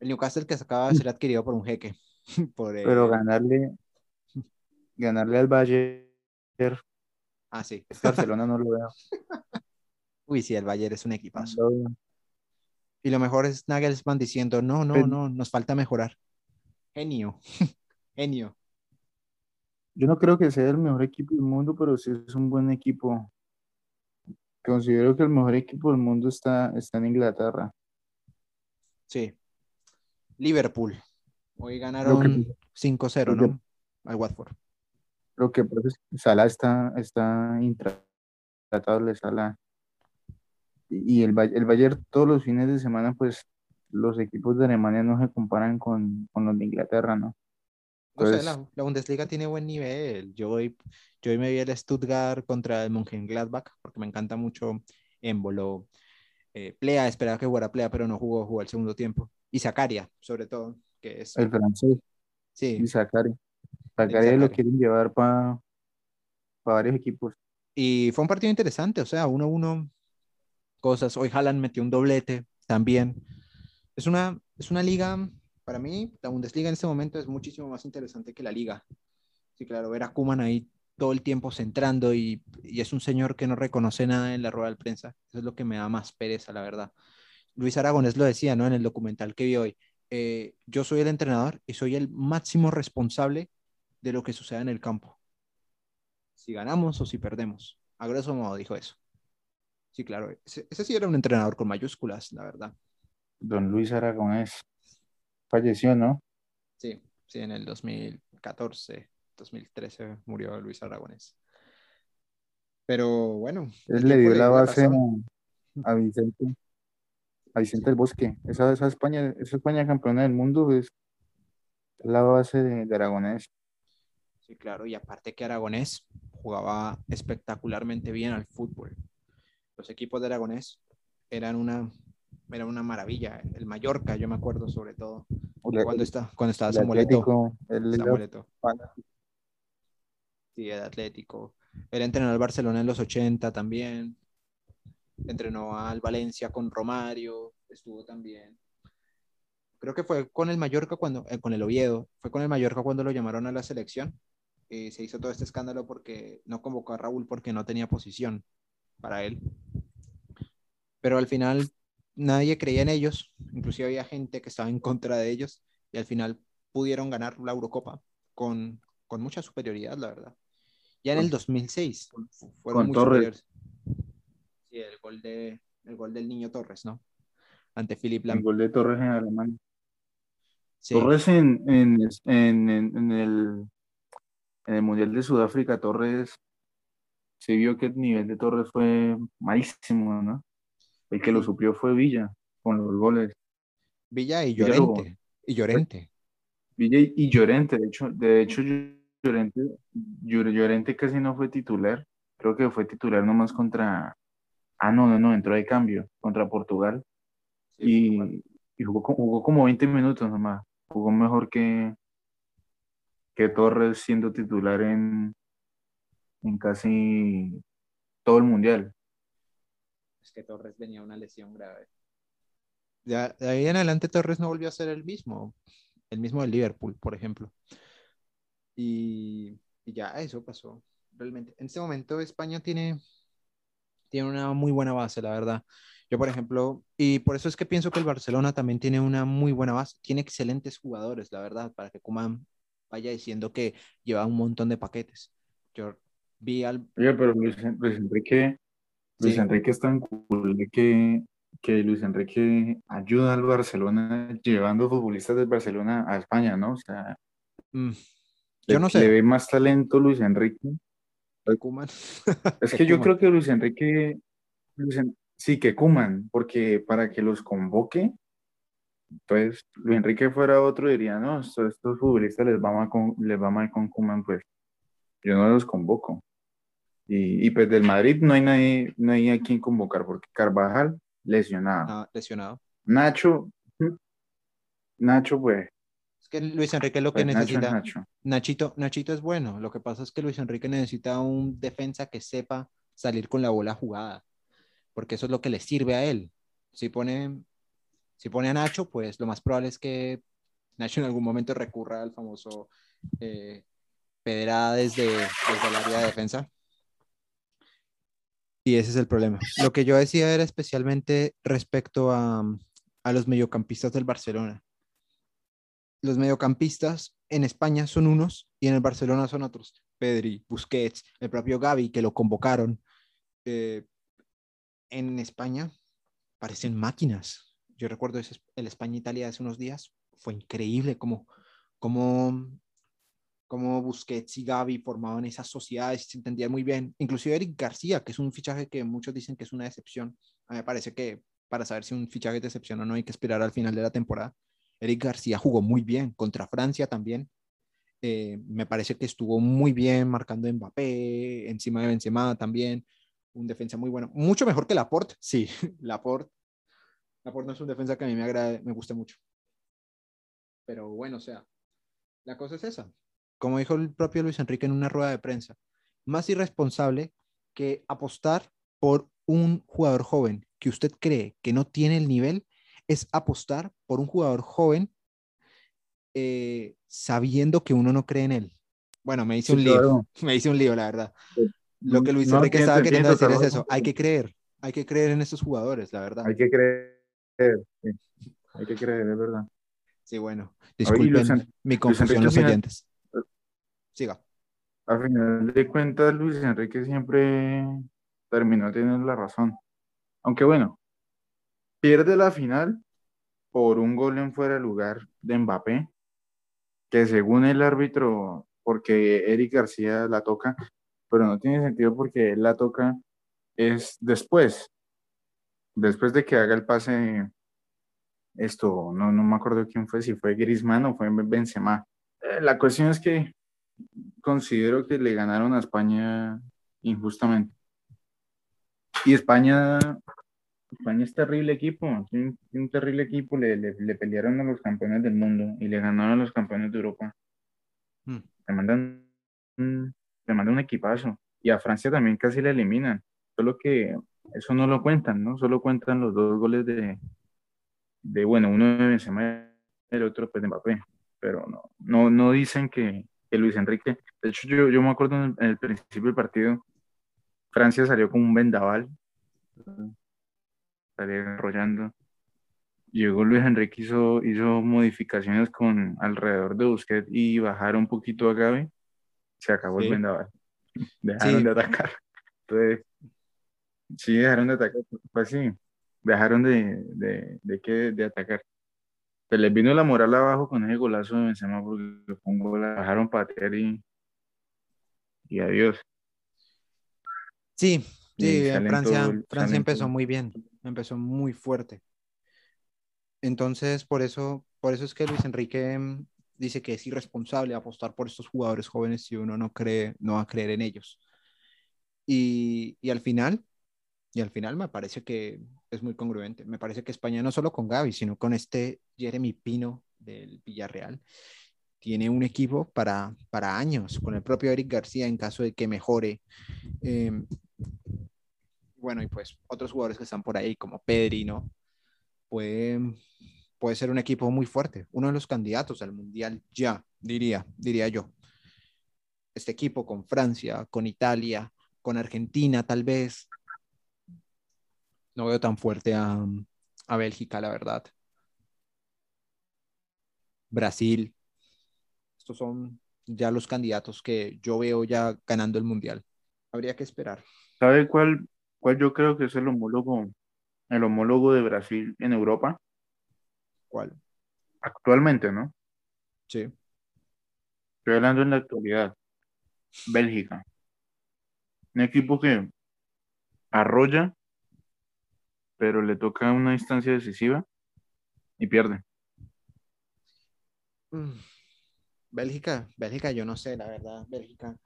A: El Newcastle que se acaba de ser adquirido por un jeque. Por,
B: Pero ganarle, ganarle al Bayern.
A: Ah, sí.
B: Barcelona no lo veo.
A: Uy, sí, el Bayern es un equipazo. Y lo mejor es Nagelsmann diciendo, no, no, no, nos falta mejorar. Genio, genio.
B: Yo no creo que sea el mejor equipo del mundo, pero sí es un buen equipo. Considero que el mejor equipo del mundo está, está en Inglaterra.
A: Sí. Liverpool. Hoy ganaron 5-0, ¿no? Al Watford.
B: Lo que pasa es que Salah está, está intratable, Salah y el, el Bayern todos los fines de semana, pues los equipos de Alemania no se comparan con, con los de Inglaterra, ¿no?
A: No sé, la, la, Bundesliga tiene buen nivel. Yo hoy, yo hoy me vi el Stuttgart contra el Mönchengladbach porque me encanta mucho Embolo. Eh, Plea, esperaba que jugara Plea, pero no jugó, jugó el segundo tiempo. Y Zacaria, sobre todo, que es...
B: El francés.
A: Sí.
B: Y Zacaria. Zacaria lo quieren llevar para varios equipos.
A: Y fue un partido interesante, o sea, 1-1, cosas. Hoy Haaland metió un doblete también. Es una, es una liga, para mí, la Bundesliga en este momento es muchísimo más interesante que la liga. Sí, claro, ver a Kuman ahí todo el tiempo centrando y, es un señor que no reconoce nada en la rueda de prensa. Eso es lo que me da más pereza, la verdad. Luis Aragonés lo decía, ¿no? En el documental que vi hoy. Eh, yo soy el entrenador y soy el máximo responsable de lo que suceda en el campo. Si ganamos o si perdemos. A grosso modo dijo eso. Sí, claro. Ese, ese sí era un entrenador con mayúsculas, la verdad.
B: Don Luis Aragonés falleció, ¿no?
A: Sí, sí, en el 2014, 2013 murió Luis Aragonés. Pero bueno.
B: Él le dio la base a Vicente, a Vicente del Bosque. Esa, esa, España, esa España campeona del mundo es la base de, de Aragonés.
A: Sí, claro, y aparte que Aragonés jugaba espectacularmente bien al fútbol. Los equipos de Aragonés eran una, era una maravilla. El Mallorca, yo me acuerdo sobre todo.
B: El,
A: cuando, está, cuando estaba
B: el
A: Samueleto.
B: Atlético, el.
A: Sí, el Atlético. Él entrenó al Barcelona en los 80 también. Entrenó al Valencia con Romario. Estuvo también. Creo que fue con el Mallorca cuando, eh, con el Oviedo, fue con el Mallorca cuando lo llamaron a la selección. Eh, se hizo todo este escándalo porque no convocó a Raúl porque no tenía posición para él. Pero al final nadie creía en ellos, inclusive había gente que estaba en contra de ellos y al final pudieron ganar la Eurocopa con, con mucha superioridad, la verdad. Ya en el 2006 fueron muy
B: Torres.
A: superiores. Sí, el gol, de, el gol del niño Torres, ¿no? Ante Philip
B: El
A: Lam.
B: gol de Torres en Alemania.
A: Sí,
B: Torres en, en, en, en- en el, en el Mundial de Sudáfrica, Torres, se vio que el nivel de Torres fue malísimo, ¿no? El que lo suplió fue Villa, con los goles.
A: Villa y
B: Villa
A: Llorente. Y Llorente.
B: Villa y, Llorente, de hecho, de hecho Llorente, Llor- Llorente casi no fue titular, creo que fue titular nomás contra, ah, no, no, no, entró de cambio, contra Portugal,
A: Sí,
B: y, jugó, jugó como 20 minutos nomás, jugó mejor que, que Torres siendo titular en, en casi todo el mundial.
A: Es que Torres venía una lesión grave. Ya, de ahí en adelante Torres no volvió a ser el mismo. El mismo del Liverpool, por ejemplo. Y, y ya eso pasó. Realmente. En este momento España tiene, tiene una muy buena base, la verdad. Yo, por ejemplo, y por eso es que pienso que el Barcelona también tiene una muy buena base. Tiene excelentes jugadores, la verdad, para que Koeman vaya diciendo que lleva un montón de paquetes. Yo vi al...
B: Oye, pero Luis, Luis Enrique, Luis
A: Sí.
B: Enrique es tan cool que, que Luis Enrique ayuda al Barcelona llevando futbolistas del Barcelona a España, ¿no? O sea,
A: mm,
B: le,
A: yo no
B: le
A: sé.
B: ve más talento Luis Enrique.
A: Koeman.
B: Es
A: Que
B: yo creo que Luis Enrique, Luis En- sí, que Kuman, porque para que los convoque, entonces Luis Enrique fuera otro diría, no, estos, estos futbolistas les va mal con, les va mal con Kuman, pues yo no los convoco. Y, y pues del Madrid no hay nadie, no hay a quien convocar, porque Carvajal lesionado.
A: Ah, lesionado.
B: Nacho. Nacho, pues,
A: Es que Luis Enrique lo que
B: pues Nacho es
A: necesita,
B: Nacho.
A: Nachito, Nachito es bueno. Lo que pasa es que Luis Enrique necesita un defensa que sepa salir con la bola jugada, porque eso es lo que le sirve a él. Si pone, si pone a Nacho, pues lo más probable es que Nacho en algún momento recurra al famoso eh, pedrada desde, desde el área de defensa. Y ese es el problema. Lo que yo decía era especialmente respecto a, a los mediocampistas del Barcelona. Los mediocampistas en España son unos y en el Barcelona son otros. Pedri, Busquets, el propio Gavi que lo convocaron. Eh, en España parecen máquinas. Yo recuerdo el España-Italia hace unos días. Fue increíble como, como, como Busquets y Gavi formaban esas sociedades, se entendían muy bien. Inclusive Eric García, que es un fichaje que muchos dicen que es una decepción. A mí me parece que para saber si un fichaje es decepción o no hay que esperar al final de la temporada. Eric García jugó muy bien contra Francia también. Eh, me parece que estuvo muy bien marcando Mbappé, encima de Benzema también. Un defensa muy bueno. Mucho mejor que Laporte, sí. Laporte. Laporte no es un defensa que a mí me agrade, me gusta mucho. Pero bueno, o sea, la cosa es esa. Como dijo el propio Luis Enrique en una rueda de prensa, más irresponsable que apostar por un jugador joven que usted cree que no tiene el nivel es apostar por un jugador joven eh, sabiendo que uno no cree en él. Bueno, me hice un lío, me hice un lío, la verdad. Lo que Luis Enrique estaba queriendo decir es eso, hay que creer, hay que creer en estos jugadores, la verdad.
B: Hay que creer, hay que creer, es verdad.
A: Sí, bueno, disculpen mi confusión los oyentes. Siga.
B: A final de cuentas, Luis Enrique siempre terminó teniendo la razón. Aunque bueno, pierde la final por un gol en fuera de lugar de Mbappé, que según el árbitro, porque Eric García la toca, pero no tiene sentido porque él la toca es después, después de que haga el pase, esto, no, no me acuerdo quién fue, si fue Griezmann o fue Benzema. Eh, la cuestión es que considero que le ganaron a España injustamente. Y España, España es terrible equipo, un, un terrible equipo, le, le, pelearon a los campeones del mundo y le ganaron a los campeones de Europa. Hmm. Le mandan, un, le mandan un equipazo. Y a Francia también casi le eliminan. Solo que eso no lo cuentan, ¿no? Solo cuentan los dos goles de, de bueno, uno de Benzema y el otro pues de Mbappé. Pero no, no, no dicen que, que Luis Enrique, de hecho yo, yo me acuerdo en el, principio del partido, Francia salió con un vendaval, salió enrollando. Llegó Luis Enrique, hizo, hizo modificaciones con alrededor de Busquets y bajaron un poquito a Gaby, se acabó el vendaval. Dejaron de atacar. Entonces, sí, dejaron de atacar, pues sí, dejaron de, de, de, de, de atacar se les vino la moral abajo con ese golazo de Benzema porque pongo la bajaron patear y, y adiós.
A: Sí, sí, Francia, Francia empezó muy bien, empezó muy fuerte. Entonces, por eso, por eso es que Luis Enrique mm, dice que es irresponsable apostar por estos jugadores jóvenes si uno no cree, no va a creer en ellos. Y, y al final, y al final me parece que es muy congruente. Me parece que España no solo con Gaby, sino con este Jeremy Pino del Villarreal, tiene un equipo para, para años, con el propio Eric García en caso de que mejore. Em, bueno, y pues otros jugadores que están por ahí, como Pedri, ¿no? Puede, puede ser un equipo muy fuerte, uno de los candidatos al Mundial ya, diría, diría yo. Este equipo con Francia, con Italia, con Argentina tal vez, no veo tan fuerte a, a Bélgica, la verdad. Brasil. Estos son ya los candidatos que yo veo ya ganando el mundial. Habría que esperar.
B: ¿Sabe cuál, cuál yo creo que es el homólogo, el homólogo de Brasil en Europa?
A: ¿Cuál?
B: Actualmente, ¿no?
A: Sí.
B: Estoy hablando en la actualidad. Bélgica. Un equipo que arrolla pero le toca una instancia decisiva y pierde.
A: Mm. Bélgica, Bélgica, yo no sé, la verdad, Bélgica,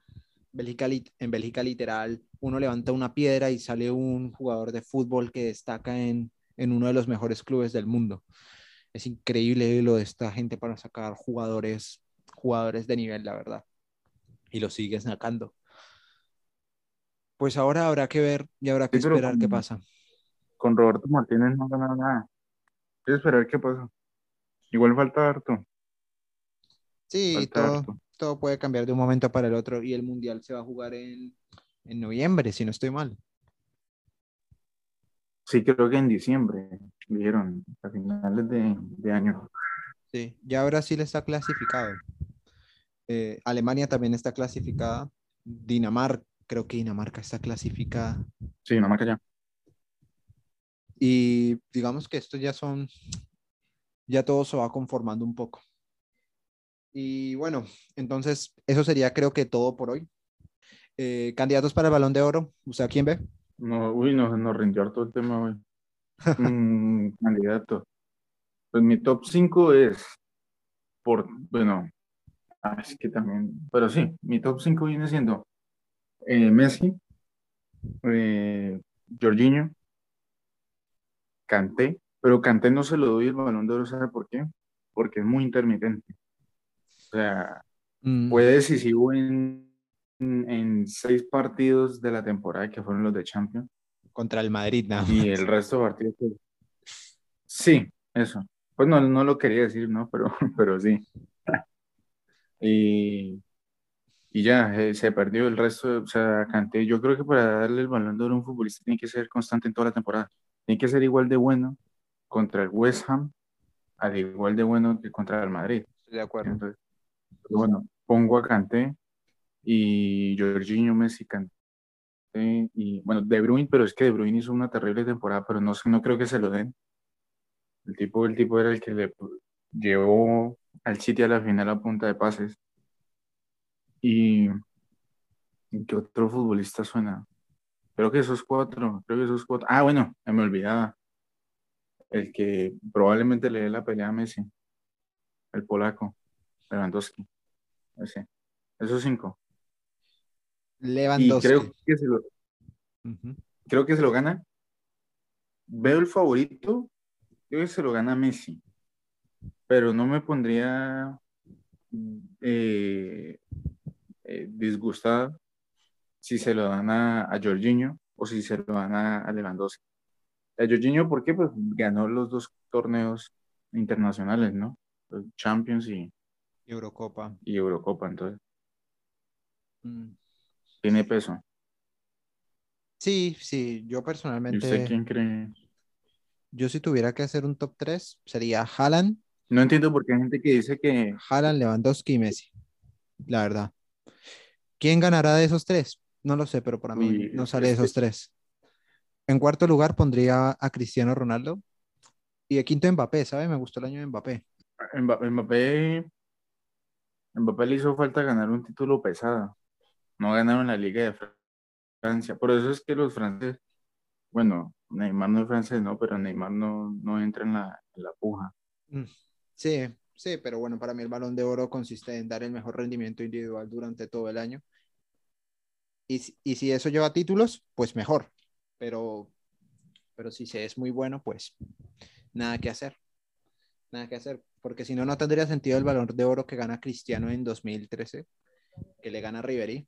A: Bélgica, en Bélgica literal, uno levanta una piedra y sale un jugador de fútbol que destaca en, en uno de los mejores clubes del mundo. Es increíble lo de esta gente para sacar jugadores, jugadores de nivel, la verdad. Y lo sigue sacando. Pues ahora habrá que ver y habrá que esperar qué pasa
B: con Roberto Martínez no ganado nada. Esperar qué pasa. Igual falta harto.
A: Sí, todo, todo puede cambiar de un momento para el otro y el Mundial se va a jugar en, en noviembre, si no estoy mal.
B: Sí, creo que en diciembre, dijeron, a finales de, de año.
A: Sí, ya Brasil está clasificado. Eh, Alemania también está clasificada. Dinamarca, creo que Dinamarca está clasificada.
B: Sí, Dinamarca ya.
A: Y digamos que esto ya son, ya todo se va conformando un poco. Y bueno, entonces eso sería creo que todo por hoy. Eh, candidatos para el balón de oro, ¿usted a quién ve?
B: No, uy, nos, nos rindió todo el tema hoy. mm, candidato. Pues mi top 5 es, por, bueno, Ah, es que también, pero sí, mi top 5 viene siendo eh, Messi, eh, Jorginho, Kanté, pero Kanté no se lo doy el balón de oro, ¿sabe por qué? Porque es muy intermitente. O sea,
A: Mm,
B: fue decisivo en, en seis partidos de la temporada que fueron los de Champions
A: contra el Madrid, nada
B: y
A: más.
B: el resto de partidos. pues, Sí, eso. Pues no, no lo quería decir, ¿no? Pero, pero sí. Y, y ya, eh, se perdió el resto, o sea, Kanté, yo creo que para darle el balón de oro a un futbolista tiene que ser constante en toda la temporada. Tiene que ser igual de bueno contra el West Ham, al igual de bueno que contra el Madrid.
A: Estoy de acuerdo.
B: Entonces, pero bueno, pongo a Kanté y Jorginho, Messi, Kanté y bueno, De Bruyne, pero es que De Bruyne hizo una terrible temporada, pero no, no creo que se lo den. El tipo, el tipo era el que le llevó al City a la final a punta de pases. ¿y ¿qué otro futbolista suena? Creo que esos cuatro, creo que esos cuatro. Ah, bueno, me olvidaba. El que probablemente le dé la pelea a Messi, el polaco, Lewandowski. Ese. Esos cinco. Y
A: Lewandowski.
B: creo que se lo, creo que se lo gana. Veo el favorito, creo que se lo gana Messi, pero no me pondría eh, eh, disgustada si se lo dan a, a Jorginho o si se lo dan a, a Lewandowski. A Jorginho, ¿por qué? Pues ganó los dos torneos internacionales, ¿no? Champions y,
A: Eurocopa.
B: y Eurocopa, entonces
A: Mm.
B: tiene peso.
A: Sí, sí, yo
B: ¿Y usted
A: personalmente,
B: quién cree?
A: yo si tuviera que hacer un top 3, sería Haaland,
B: No entiendo por qué hay gente que dice que
A: Haaland, Lewandowski y Messi. La verdad. ¿Quién ganará de esos tres? No lo sé, pero para mí
B: Uy,
A: no sale
B: que-
A: esos tres. En cuarto lugar pondría a Cristiano Ronaldo. Y de quinto Mbappé, ¿sabes? Me gustó el año de Mbappé.
B: Mba- Mbappé, Mbappé le hizo falta ganar un título pesado. No ganaron la Liga de Fran- Francia. Por eso es que los franceses, bueno, Neymar no es francés, no, pero Neymar no, no entra en la, en la puja.
A: Mm, Sí, sí, pero bueno, para mí el balón de oro consiste en dar el mejor rendimiento individual durante todo el año. Y, si- y si eso lleva títulos, pues mejor. Pero, pero si se es muy bueno, pues nada que hacer. Nada que hacer. Porque si no, no tendría sentido el balón de oro que gana Cristiano en 2013, que le gana a Ribery.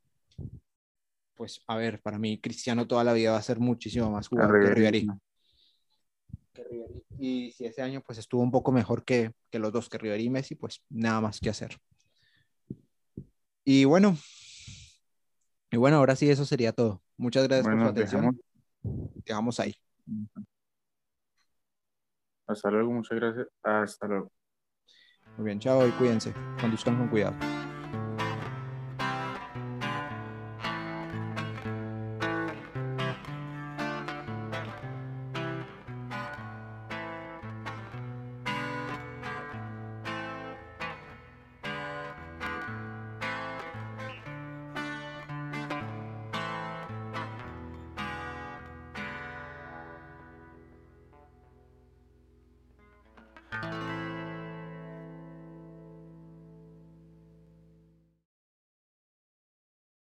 A: Pues a ver, para mí Cristiano toda la vida va a ser muchísimo más jugador que Ribery.
B: ¿no?
A: que Ribery. Y si ese año pues estuvo un poco mejor que, que los dos, que Ribery y Messi, pues nada más que hacer. Y bueno, y bueno, ahora sí eso sería todo. Muchas gracias por su
B: Bueno,
A: atención.
B: dejamos.
A: Dejamos ahí.
B: Hasta luego, muchas gracias. Hasta luego.
A: Muy bien, chao y cuídense. Conduzcan con cuidado.